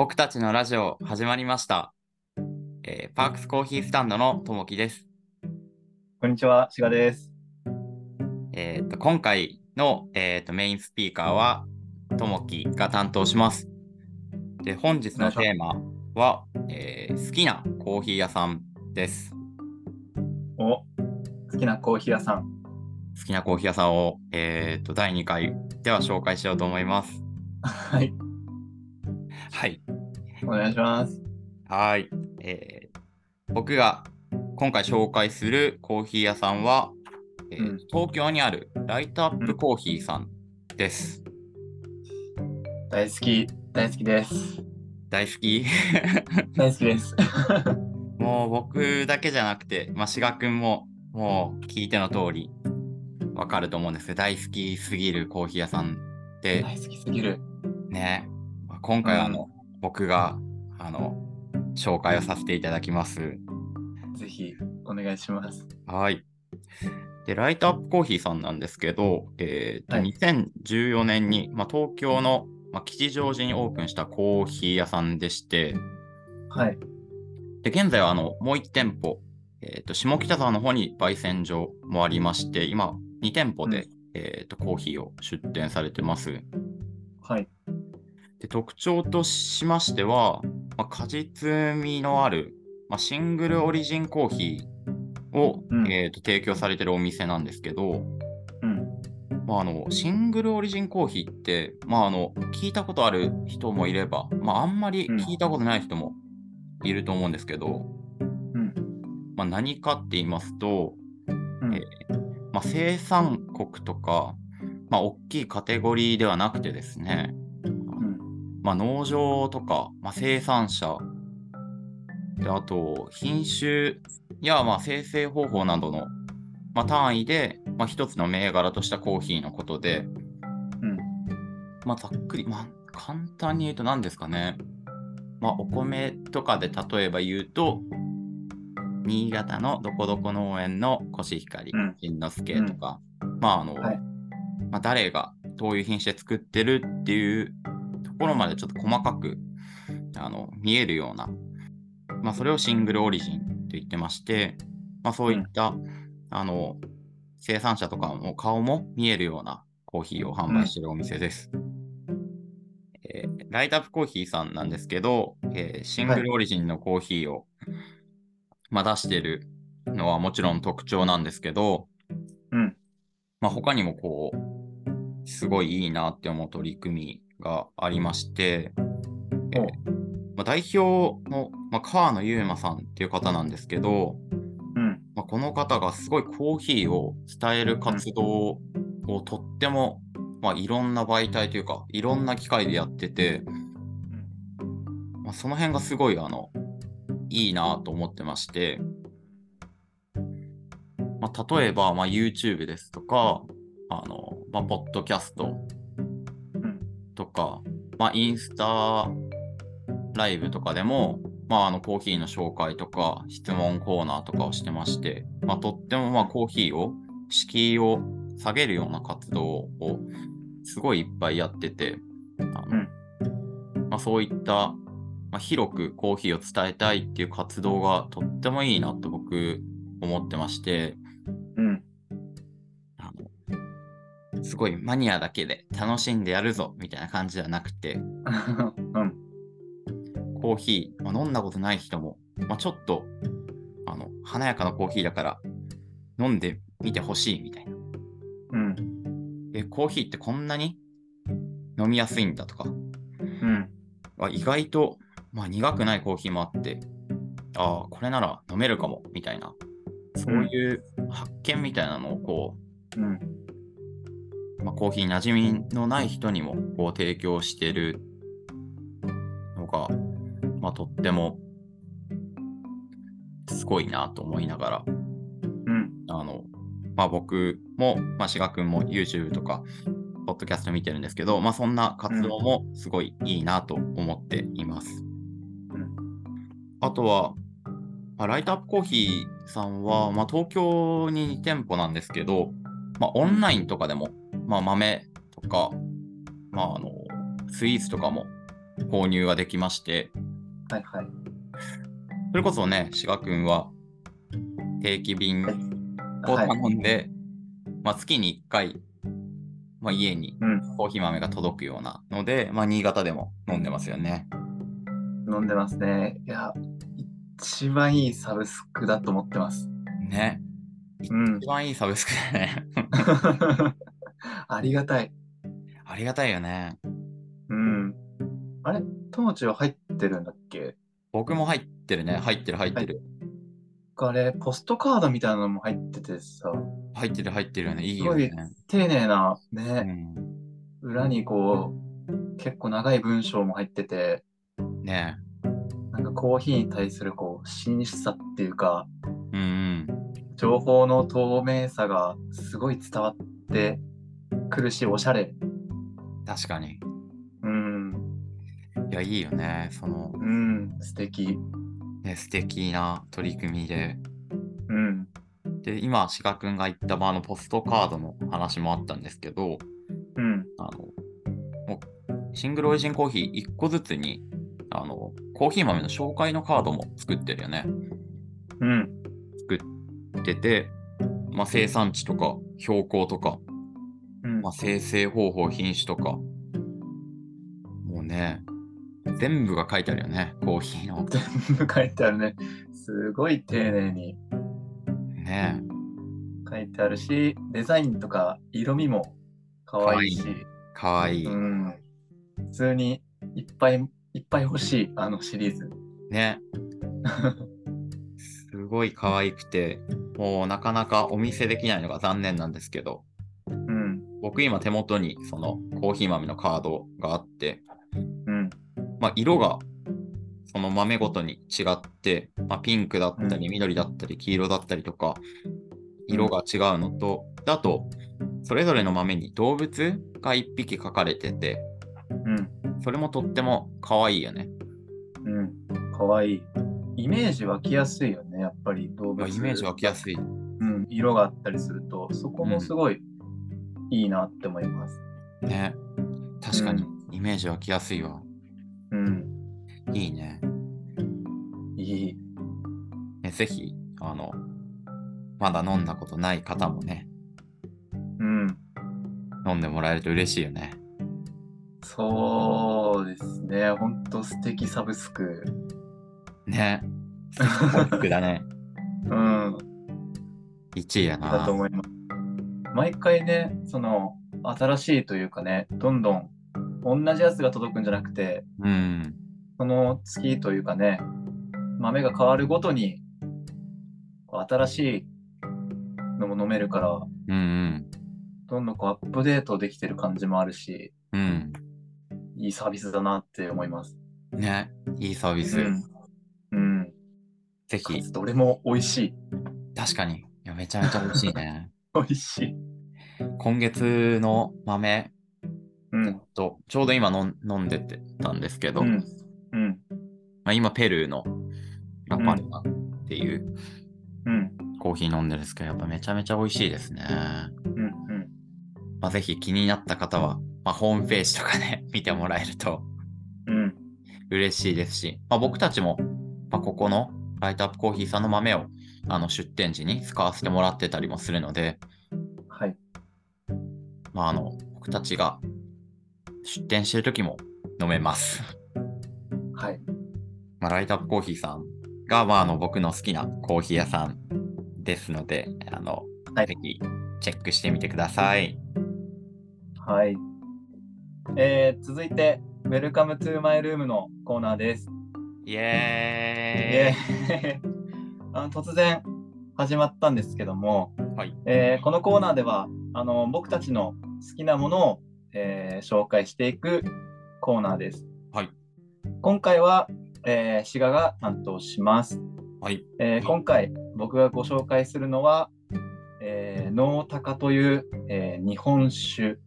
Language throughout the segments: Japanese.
僕たちのラジオ始まりました。えーパークスコーヒースタンドのともきです。こんにちは、しがです。えーと今回の、えーとメインスピーカーはともきが担当します。で本日のテーマは、えー好きなコーヒー屋さんです。お、好きなコーヒー屋さん。好きなコーヒー屋さんを、えーと第2回では紹介しようと思います。はい、はい。お願いします。はい、えー僕が今回紹介するコーヒー屋さんは、えーうん東京にあるライトアップコーヒーさんです。大好き、大好きです。大好き？大好きです。もう僕だけじゃなくて、まあ、志賀くんももう聞いての通りわかると思うんですけど、大好きすぎるコーヒー屋さんで、大好きすぎる。ね、まあ今回はあの、う僕があの紹介をさせていただきます。ぜひ、お願いします。はい。で、ライトアップコーヒーさんなんですけど、えーとはい2014年に、まあ、東京の、まあ、吉祥寺にオープンしたコーヒー屋さんでして、はい。で現在はあのもう1店舗、えーと、下北沢の方に焙煎所もありまして、今、2店舗で、うんえーとコーヒーを出店されてます。はい。で特徴としましては、まあ、果実味のある、まあ、シングルオリジンコーヒーを、うんえーと提供されてるお店なんですけど、うん。まあ、あのシングルオリジンコーヒーって、まあ、あの聞いたことある人もいれば、まあ、あんまり聞いたことない人もいると思うんですけど、うん。まあ、何かって言いますと、うんえまあ、生産国とか、まあ、大きいカテゴリーではなくてですね、うん。まあ、農場とか、まあ、生産者。であと品種やまあ生成方法などの、まあ、単位で、まあ、一つの銘柄としたコーヒーのことで、うん。まあ、ざっくり、まあ、簡単に言うと何ですかね、まあ、お米とかで例えば言うと新潟のどこどこ農園のコシヒカリうん。新之助とか、まああの、はい。まあ、誰がどういう品種で作ってるっていうところまでちょっと細かくあの見えるような、まあ、それをシングルオリジンと言ってまして、まあ、そういった、あの生産者とかの顔も見えるようなコーヒーを販売しているお店です。えーライトアップコーヒーさんなんですけど、えーシングルオリジンのコーヒーを、まあ、出してるのはもちろん特徴なんですけど、うん。まあ、他にもこう、すごいいいなって思う取り組みがありまして、えーおまあ、代表の、まあ、川野優馬さんっていう方なんですけど、うん。まあ、この方がすごいコーヒーを伝える活動をとっても、まあ、いろんな媒体というか、いろんな機会でやってて、まあ、その辺がすごいあのいいなと思ってまして、まあ、例えば、まあ、YouTube ですとか、あのまあ、ポッドキャストうん。とか、まあ、インスタライブとかでも、まあ、あのコーヒーの紹介とか質問コーナーとかをしてまして、まあ、とってもまあコーヒーを敷居を下げるような活動をすごいいっぱいやってて、あのうんまあ、そういった、まあ、広くコーヒーを伝えたいっていう活動がとってもいいなと僕思ってまして、うん。すごいマニアだけで楽しんでやるぞみたいな感じじゃなくて、うん。コーヒー、まあ、飲んだことない人も、まあ、ちょっとあの華やかなコーヒーだから飲んでみてほしいみたいな。うん。え、コーヒーってこんなに飲みやすいんだとか、うん。あ意外と、まあ、苦くないコーヒーもあって、ああ、これなら飲めるかもみたいな、そういう発見みたいなのをこうん。う、まあ、コーヒーに馴染みのない人にもこう提供してるのが、まあ、とってもすごいなと思いながら、うん。あの、まあ、僕も、まあ、志賀君も YouTube とか、ポッドキャスト見てるんですけど、まあ、そんな活動もすごいいいなと思っています。うんあとは、まあ、ライトアップコーヒーさんは、まあ、東京に2店舗なんですけど、まあ、オンラインとかでも、まあ、豆とか、まあ、あのスイーツとかも購入ができまして、はいはい。それこそね、志賀君は定期便をはい。頼んで、まあ、月に1回、まあ、家にうん。コーヒー豆が届くようなので、まあ、新潟でも飲んでますよね。飲んでますね。いや、一番いいサブスクだと思ってます。ね。うん一。番いいサブスクだね。ありがたい。ありがたいよね。うん。あれ？友知は入ってるんだっけ？僕も入ってるね。入ってる入ってる。あれ、ポストカードみたいなのも入っててさ、入ってる入ってるよね。いいよね。丁寧な、うね、ん、裏にこう、結構長い文章も入ってて、ねなんかコーヒーに対するこう、真摯さっていうか、うんうん。情報の透明さがすごい伝わってくるし、おしゃれ。確かに。うん、いや、いいよね。その、うん、素敵。ね、素敵な取り組みで。うん、で、今、志賀君が言った、まあ、あのポストカードの話もあったんですけど、うん、あの、もうシングルオリジンコーヒー1個ずつに、あの、コーヒー豆の紹介のカードも作ってるよね。うん、作ってて、まあ、生産地とか、標高とか、うんまあ、生成方法、品種とか、もうね、全部が書いてあるよね、コーヒーの。全部書いてあるね。すごい丁寧にね書いてあるし、デザインとか色味も可愛いし、かわいい。うん、普通にいっぱいいっぱい欲しい、あのシリーズ。ね。すごい可愛くて、もうなかなかお見せできないのが残念なんですけど、うん、僕今手元にそのコーヒー豆のカードがあって、うん、まあ、色がその豆ごとに違って、まあ、ピンクだったりうん緑だったり黄色だったりとか、色が違うのと、あと、それぞれの豆に動物が1匹書かれてて、うん、それもとっても可愛いよね。うん、可愛い。イメージ湧きやすいよね、やっぱり動物。イメージ湧きやすい。うん、色があったりすると、そこもすごいいいなって思います。ね。確かにうイメージ湧きやすいわ。うん、いいね。いい。ねぜひ、あの、まだ飲んだことない方もね、うん、飲んでもらえると嬉しいよね。そうですね、ほんと素敵サブスク。ね。サブスクだね。うん、1位やだとな。思います。毎回ね、その、新しいというかね、どんどん同じやつが届くんじゃなくて、うん。その月というかね、豆が変わるごとに、新しいのも飲めるから、うんうん。どんどんこうアップデートできてる感じもあるし、うん。いいサービスだなって思います。ね。いいサービス。うん。うん。ぜひ、どれも美味しい。確かに。いや、めちゃめちゃ美味しいね。美味しい。今月の豆うん。と、ちょうど今飲ん飲んでてたんですけど、うん。うん。まあ、今ペルーのラパルナっていううん。コーヒー飲んでるんですけど、やっぱめちゃめちゃ美味しいですね。うん。うん。まあ、ぜひ気になった方は、まあ、ホームページとかね、見てもらえるとうん。嬉しいですし、まあ、僕たちも、まあ、ここのライトアップコーヒーさんの豆をあの出店時に使わせてもらってたりもするので、はい。まあ、あの僕たちが出店してる時も飲めます。はい。まあ、ライトアップコーヒーさんが、まあ、あの僕の好きなコーヒー屋さんですので、あのはいぜひチェックしてみてください。はい。えー、続いて、Welcome to my room のコーナーです。イイエエーイあの突然始まったんですけども、はい。えーこのコーナーではあの僕たちの好きなものを、えー紹介していくコーナーです。はい。今回は、えー、志賀が担当します。はい。えー今回僕がご紹介するのは、えー、ノータカという、えー日本酒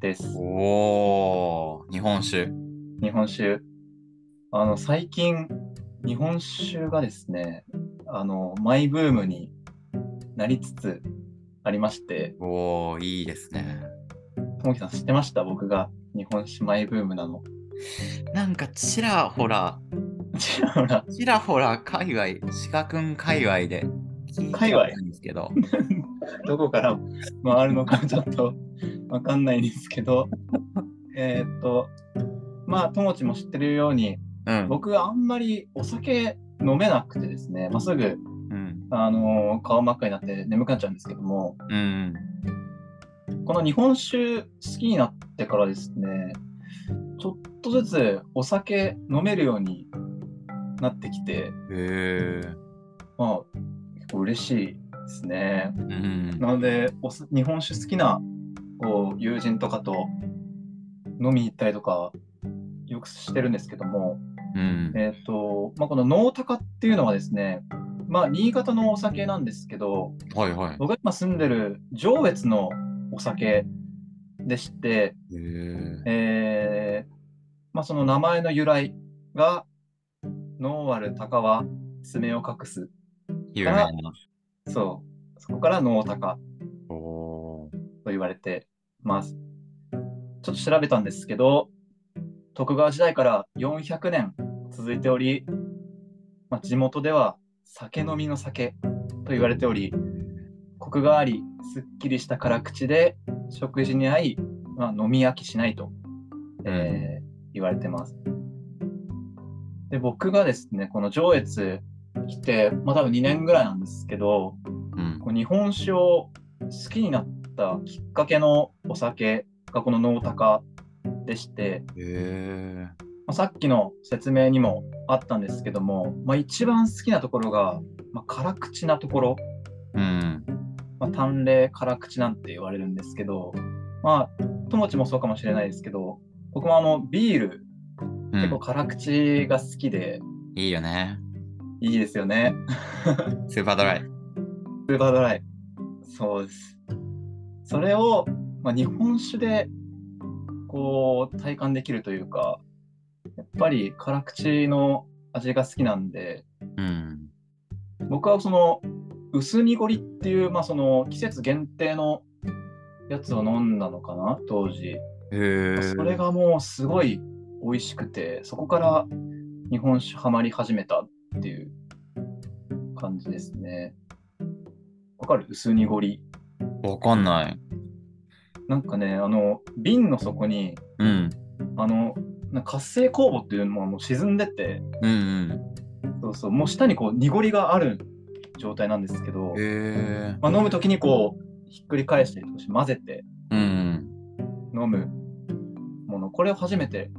です。おー、日本酒。日本酒。あの、最近、日本酒がですね、あの、マイブームになりつつありまして、おー、いいですね。ともきさん知ってました？僕が。日本酒マイブームなの。なんかちらほら、ちらほら、ちらほら界隈、鹿くん界隈で聞い界隈たんですけど、どこから回るのかちょっと わかんないんですけど、えーっと、まあ、ともちも知ってるように、うん。僕あんまりお酒飲めなくてですね、まあ、すぐ、うん。あのー顔真っ赤になって眠くなっちゃうんですけども、うん。この日本酒好きになってからですね、ちょっとずつお酒飲めるようになってきて。まあ、結構嬉しいですね。うん。なので、おす日本酒好きなこう友人とかと飲みに行ったりとか、よくしてるんですけども、うん。えっ、と、まあ、この能高っていうのはですね、まあ、新潟のお酒なんですけど、はいはい。僕が今住んでる上越のお酒でして、へえ。えーまあ、その名前の由来が、能ある鷹は爪を隠す。有名な。そう。そこから能高おーと言われてます。ちょっと調べたんですけど、徳川時代から400年続いており、まあ、地元では酒飲みの酒と言われており、コクがあり、すっきりした辛口で食事に合い、まあ、飲み飽きしないと、えー言われてます。で、僕がですね、この上越来て、まあ多分2年ぐらいなんですけど、うん。こう日本酒を好きになったきっかけのお酒がこの能高でして、へえ。まあ、さっきの説明にもあったんですけども、まあ、一番好きなところが、まあ、辛口なところ、うん。まあ、淡麗辛口なんて言われるんですけど、まあ、友ちもそうかもしれないですけど、僕もあのビール、うん結構辛口が好きで、いいよね。いいですよね。スーパードライ。スーパードライ。そうです。それを、まあ、日本酒でこう体感できるというか、やっぱり辛口の味が好きなんで、うん。僕はその薄濁りっていう、まあ、その季節限定のやつを飲んだのかな、当時。それがもうすごい美味しくて、そこから日本酒ハマり始めたっていう感じですね。わかる？薄濁り。わかんない。なんかね、あの、瓶の底に、うん。あの、活性酵母っていうのがもう沈んでて、うんうん。そうそう、もう下にこう濁りがある状態なんですけど、へえ。まあ、飲むときにこう、ひっくり返したりとかして混ぜてうん飲むもの、これを初めて、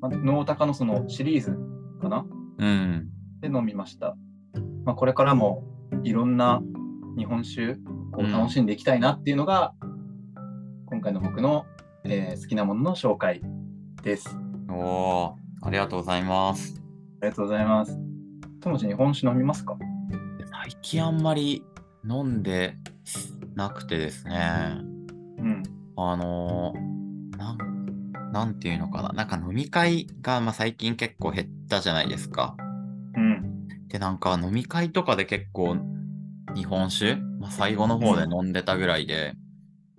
まあ、ノータカのそのシリーズかな？うん。うん。で飲みました。まあ、これからもいろんな日本酒こう楽しんでいきたいなっていうのが、今回の僕の、えー好きなものの紹介です。おおー、ありがとうございます。ありがとうございます。ともち日本酒飲みますか？最近あんまり飲んでなくてですね。うん。あのー、なん、なんていうのかな。なんか飲み会が、まあ、最近結構減ったじゃないですか。うん。で、なんか飲み会とかで結構日本酒、まあ、最後の方で飲んでたぐらいで、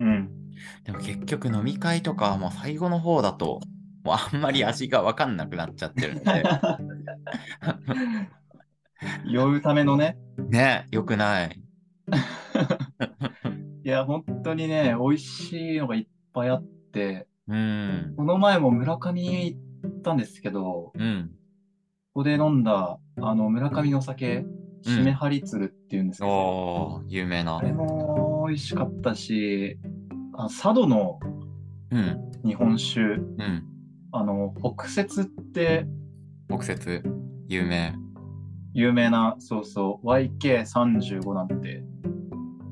うん。でも結局飲み会とか、もう最後の方だと、もうあんまり味がわかんなくなっちゃってるので、酔うためのね。ね、よくない。いや、本当にね、美味しいのがいっぱいあって、うん。この前も村上行ったんですけど、こうん。こで飲んだ、あの、村上のお酒、しめはりつるっていうんですけど、おー、有名なあ。れも美味しかったし、あ佐渡のうん。日本酒、うん。あの、北雪って北節、有名。有名な、そうそう、YK35 なんて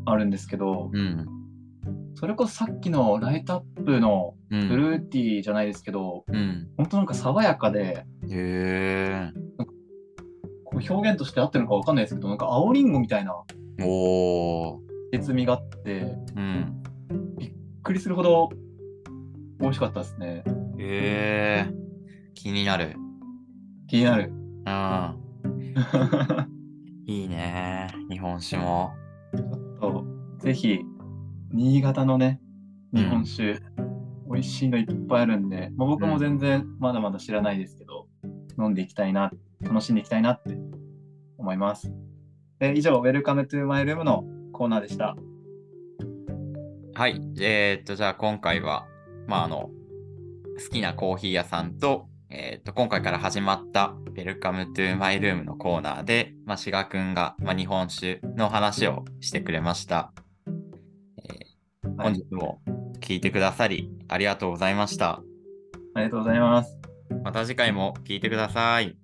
あるんですけど、うん。それこそさっきのライトアップのうん。フルーティーじゃないですけど、うん。本当なんか爽やかで、へえ。表現として合ってるのかわかんないですけど、なんか青りんごみたいなおー。絶味があって、うん。びっくりするほど美味しかったですね。へえ。気になる。気になる。うん。いいね。日本酒も。とぜひ、新潟のね、日本酒、美味しいのいっぱいあるんで、まあ、僕も全然まだまだ知らないですけど、飲んでいきたいな、楽しんでいきたいなって思います。え以上、Welcome to my room のコーナーでした。はい。えーっと、じゃあ今回は、まあ、あの、好きなコーヒー屋さんと、えーっと、今回から始まった Welcome to my room のコーナーで、まあ、志賀くんが、まあ、日本酒の話をしてくれました。えーはい本日も聞いてくださり、ありがとうございました。ありがとうございます。また次回も聞いてください。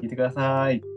聞いてください。